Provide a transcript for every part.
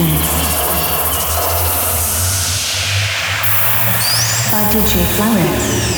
Florence. By DJ Florence.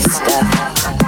stuff.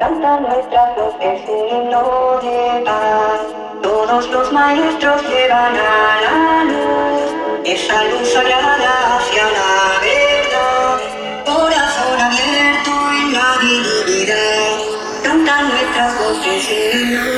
Cantan nuestras voces un de paz. Todos los maestros llevan a la luz esa luz sagrada hacia la verdad. Corazón abierto en la divinidad. Cantan nuestras voces un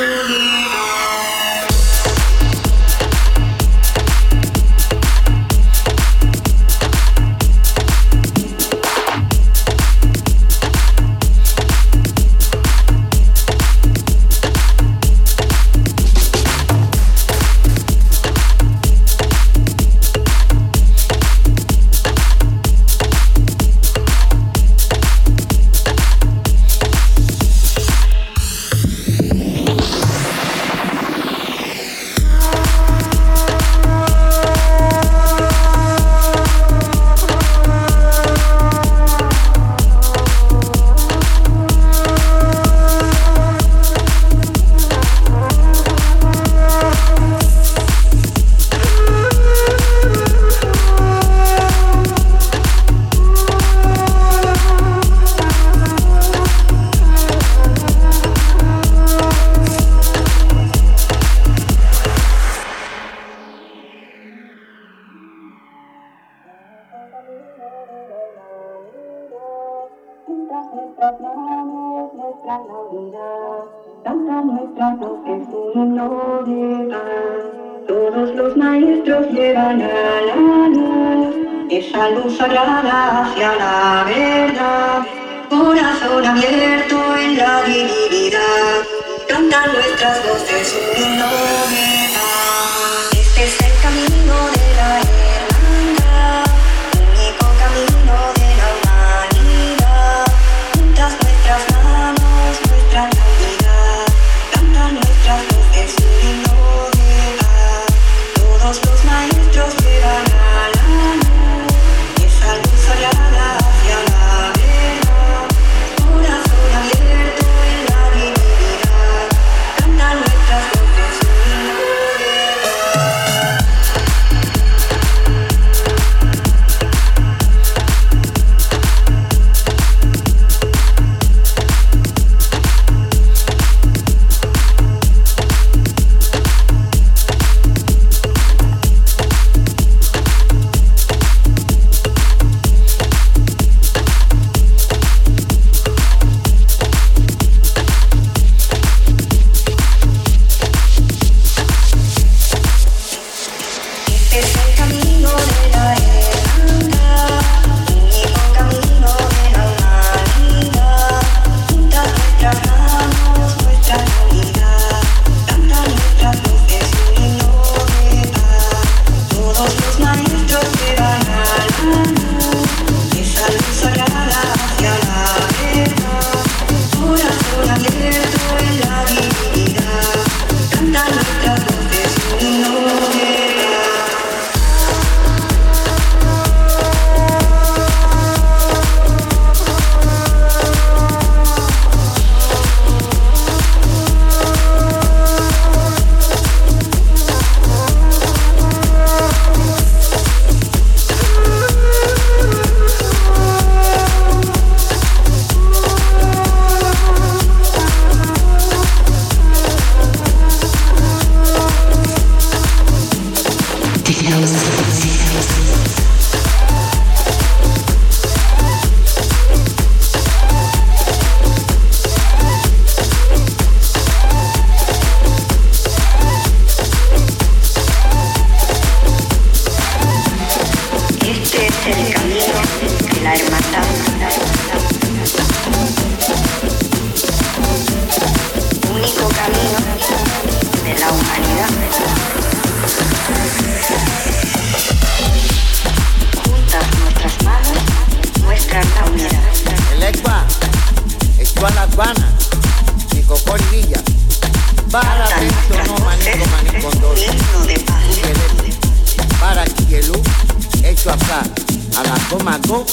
a la comaco,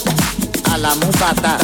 a la mupata.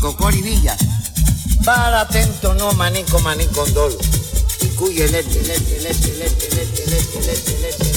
Cocori Villa. Para atento no manico manico dolo. Y cuye lete, lete, lete, lete, lete, lete, lete, lete.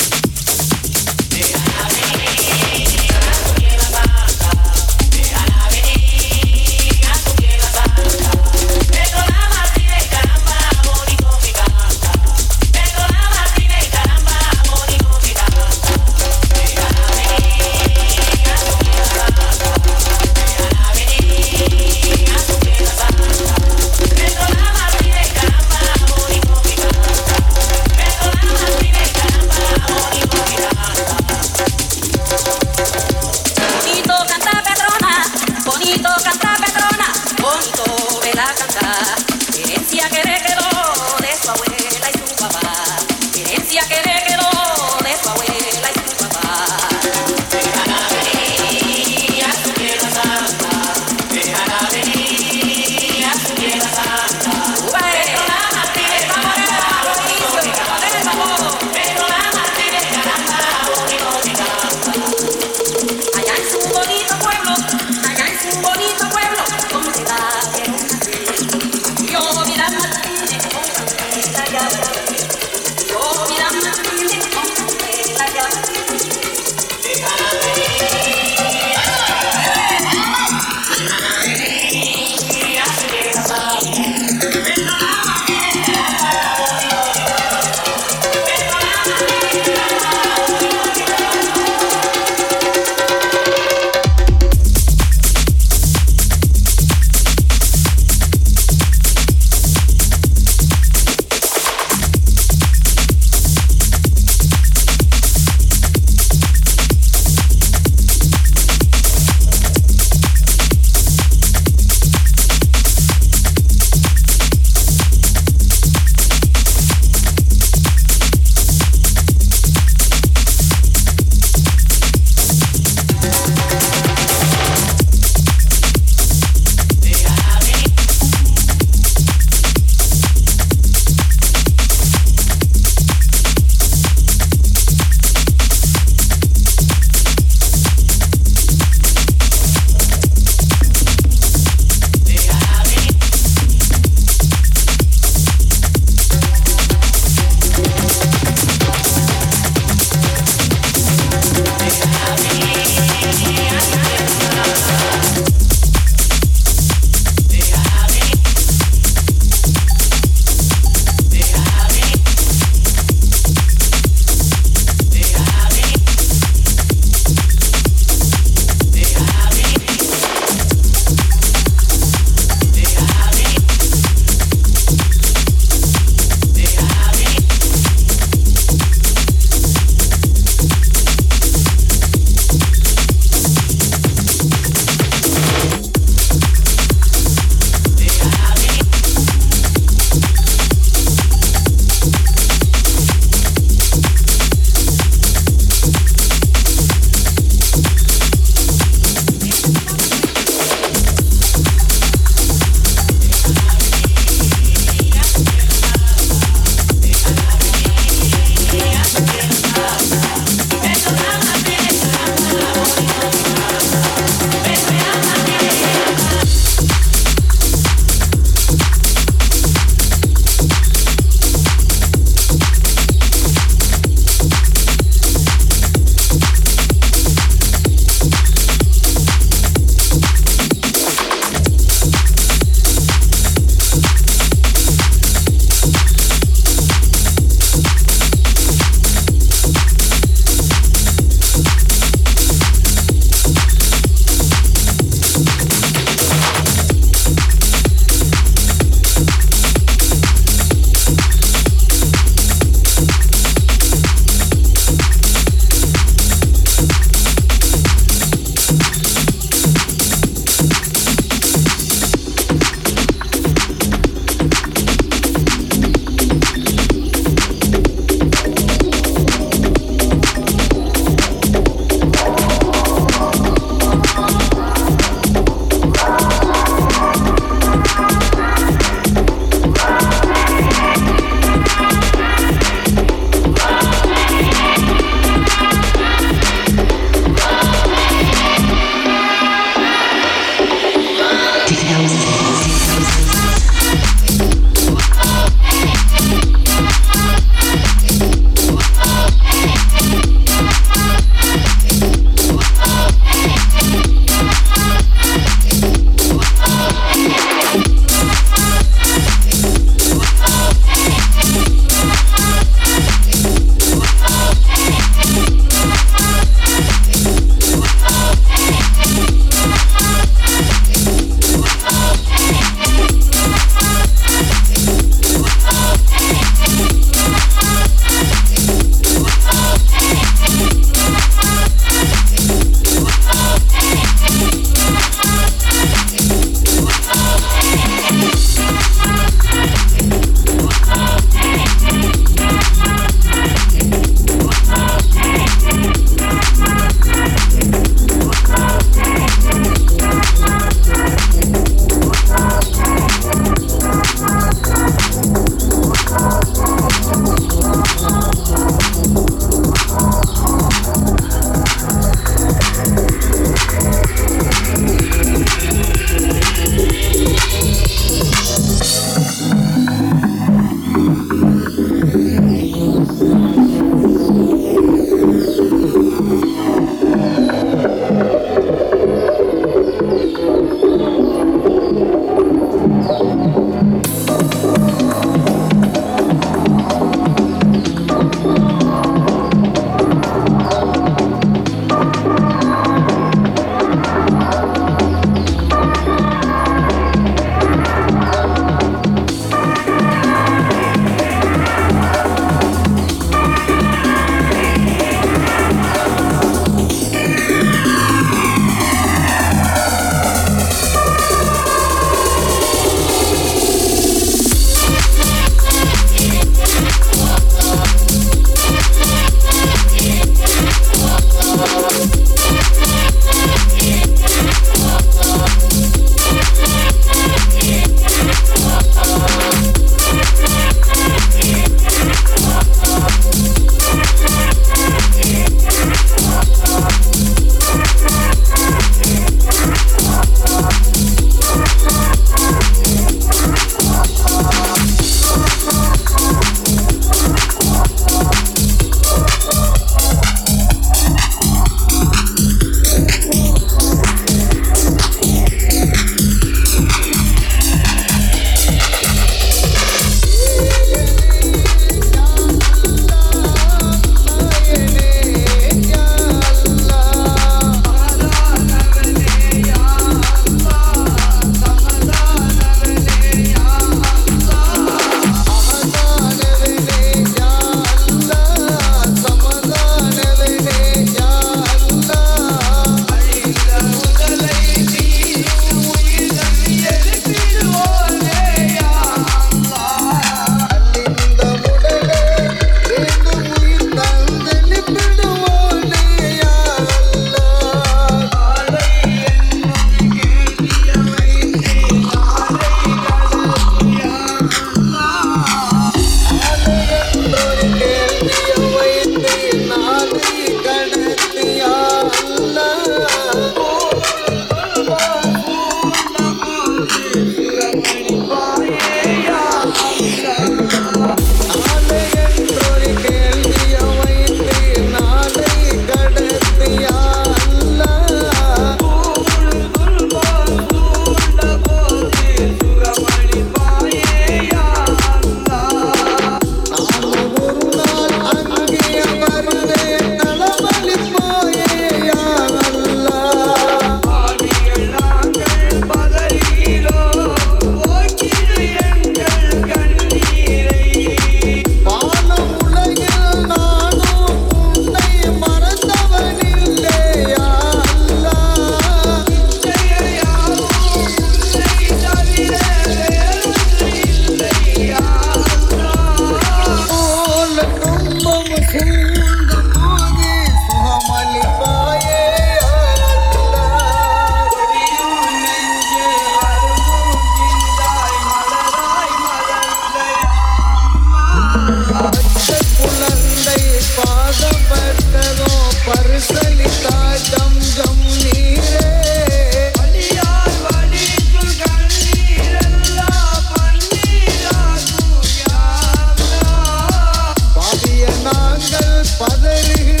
padre.